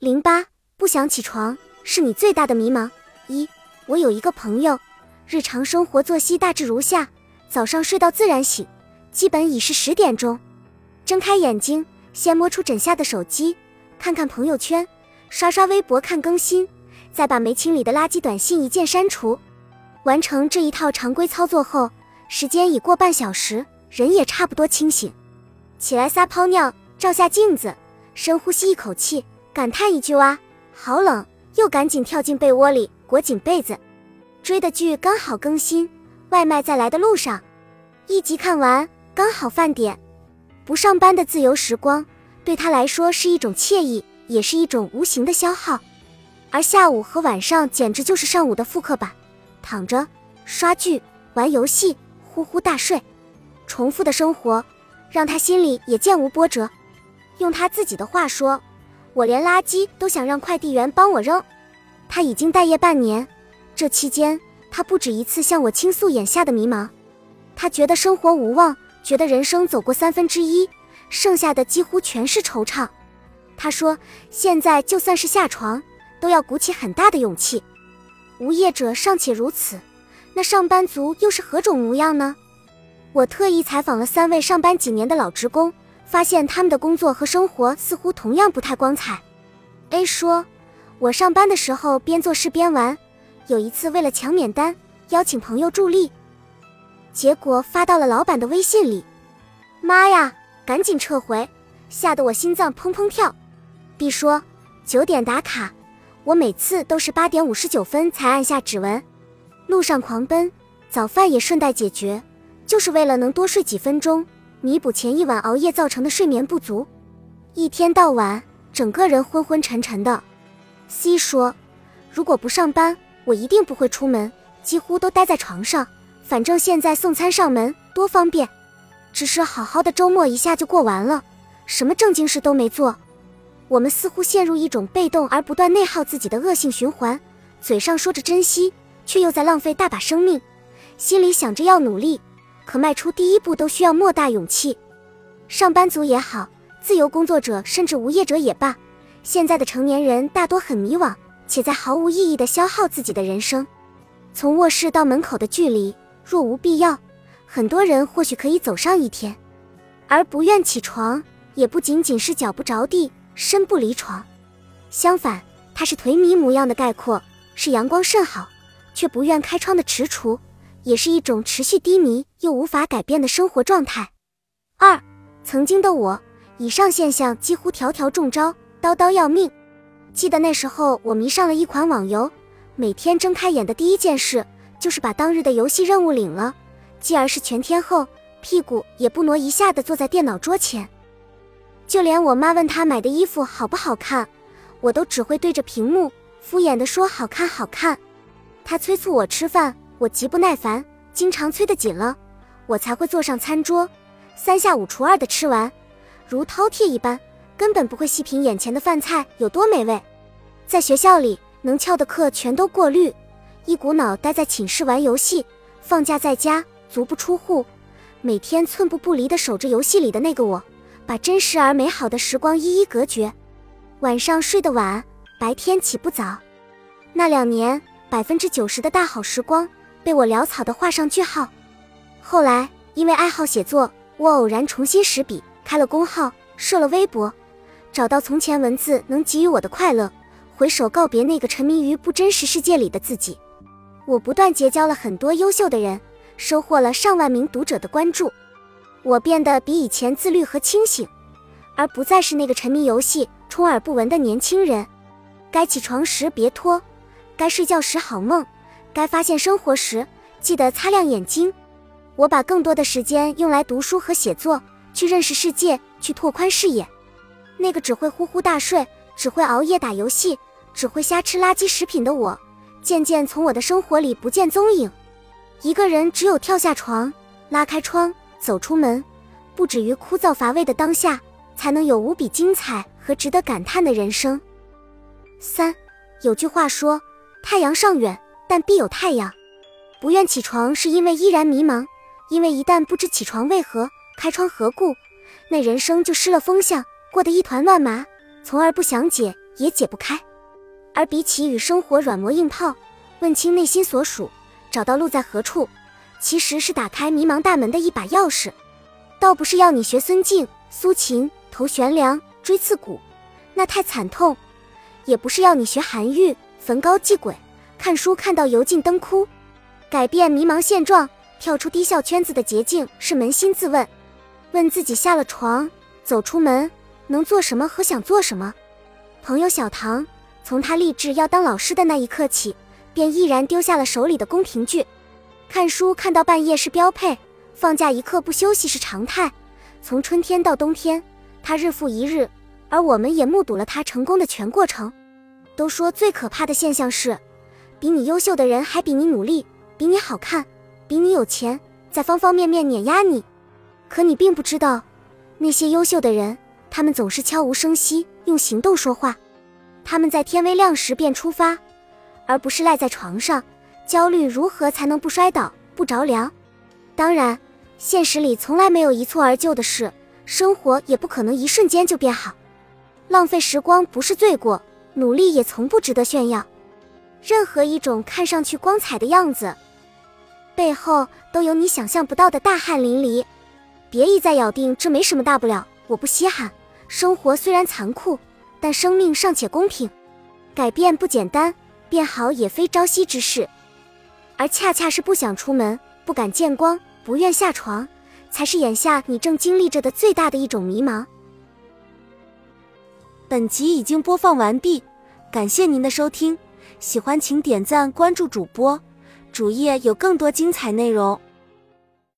零八不想起床是你最大的迷茫。一，我有一个朋友，日常生活作息大致如下：早上睡到自然醒，基本已是十点钟，睁开眼睛，先摸出枕下的手机，看看朋友圈，刷刷微博看更新，再把没清理的垃圾短信一键删除。完成这一套常规操作后，时间已过半小时，人也差不多清醒。起来撒泡尿，照下镜子，深呼吸一口气。感叹一句哇，好冷！又赶紧跳进被窝里，裹紧被子。追的剧刚好更新，外卖在来的路上，一集看完刚好饭点。不上班的自由时光，对他来说是一种惬意，也是一种无形的消耗。而下午和晚上简直就是上午的复刻版，躺着刷剧、玩游戏，呼呼大睡。重复的生活让他心里也渐无波折。用他自己的话说。我连垃圾都想让快递员帮我扔。他已经待业半年，这期间他不止一次向我倾诉眼下的迷茫。他觉得生活无望，觉得人生走过三分之一，剩下的几乎全是惆怅。他说，现在就算是下床，都要鼓起很大的勇气。无业者尚且如此，那上班族又是何种模样呢？我特意采访了三位上班几年的老职工。发现他们的工作和生活似乎同样不太光彩。A 说：“我上班的时候边做事边玩，有一次为了抢免单，邀请朋友助力，结果发到了老板的微信里。妈呀，赶紧撤回，吓得我心脏砰砰跳。”B 说：“九点打卡，我每次都是八点五十九分才按下指纹，路上狂奔，早饭也顺带解决，就是为了能多睡几分钟。”弥补前一晚熬夜造成的睡眠不足，一天到晚整个人昏昏沉沉的。C 说：“如果不上班，我一定不会出门，几乎都待在床上。反正现在送餐上门多方便。只是好好的周末一下就过完了，什么正经事都没做。我们似乎陷入一种被动而不断内耗自己的恶性循环，嘴上说着珍惜，却又在浪费大把生命，心里想着要努力。”可迈出第一步都需要莫大勇气，上班族也好，自由工作者甚至无业者也罢，现在的成年人大多很迷惘，且在毫无意义的消耗自己的人生。从卧室到门口的距离，若无必要，很多人或许可以走上一天。而不愿起床，也不仅仅是脚不着地、身不离床，相反，它是颓靡模样的概括，是阳光甚好却不愿开窗的踟蹰。也是一种持续低迷又无法改变的生活状态。二，曾经的我，以上现象几乎条条中招，刀刀要命。记得那时候，我迷上了一款网游，每天睁开眼的第一件事就是把当日的游戏任务领了，继而是全天候，屁股也不挪一下的坐在电脑桌前。就连我妈问他买的衣服好不好看，我都只会对着屏幕敷衍的说好看好看。他催促我吃饭。我极不耐烦，经常催得紧了，我才会坐上餐桌，三下五除二的吃完，如饕餮一般，根本不会细品眼前的饭菜有多美味。在学校里，能翘的课全都过滤，一股脑待在寝室玩游戏；放假在家，足不出户，每天寸步不离的守着游戏里的那个我，把真实而美好的时光一一隔绝。晚上睡得晚，白天起不早，那两年百分之九十的大好时光。被我潦草的画上句号。后来因为爱好写作，我偶然重新拾笔，开了公号，设了微博，找到从前文字能给予我的快乐，回首告别那个沉迷于不真实世界里的自己。我不断结交了很多优秀的人，收获了上万名读者的关注。我变得比以前自律和清醒，而不再是那个沉迷游戏、充耳不闻的年轻人。该起床时别拖，该睡觉时好梦。该发现生活时，记得擦亮眼睛。我把更多的时间用来读书和写作，去认识世界，去拓宽视野。那个只会呼呼大睡、只会熬夜打游戏、只会瞎吃垃圾食品的我，渐渐从我的生活里不见踪影。一个人只有跳下床，拉开窗，走出门，不止于枯燥乏味的当下，才能有无比精彩和值得感叹的人生。三，有句话说：“太阳尚远。”但必有太阳。不愿起床是因为依然迷茫，因为一旦不知起床为何，开窗何故，那人生就失了风向，过得一团乱麻，从而不想解，也解不开。而比起与生活软磨硬泡，问清内心所属，找到路在何处，其实是打开迷茫大门的一把钥匙。倒不是要你学孙敬、苏秦头悬梁、锥刺股，那太惨痛；也不是要你学韩愈焚高继鬼，看书看到油尽灯枯。改变迷茫现状，跳出低效圈子的捷径是扪心自问：问自己下了床，走出门，能做什么和想做什么。朋友小唐，从他立志要当老师的那一刻起，便毅然丢下了手里的宫廷剧，看书看到半夜是标配。放假一刻不休息是常态，从春天到冬天，他日复一日，而我们也目睹了他成功的全过程。都说最可怕的现象是，比你优秀的人还比你努力，比你好看，比你有钱，在方方面面碾压你。可你并不知道，那些优秀的人，他们总是悄无声息，用行动说话。他们在天微亮时便出发，而不是赖在床上焦虑如何才能不摔倒、不着凉。当然。现实里从来没有一蹴而就的事，生活也不可能一瞬间就变好。浪费时光不是罪过，努力也从不值得炫耀。任何一种看上去光彩的样子，背后都有你想象不到的大汗淋漓。别一再咬定这没什么大不了，我不稀罕。生活虽然残酷，但生命尚且公平。改变不简单，变好也非朝夕之事。而恰恰是不想出门，不敢见光。不愿下床，才是眼下你正经历着的最大的一种迷茫。本集已经播放完毕，感谢您的收听，喜欢请点赞关注主播，主页有更多精彩内容。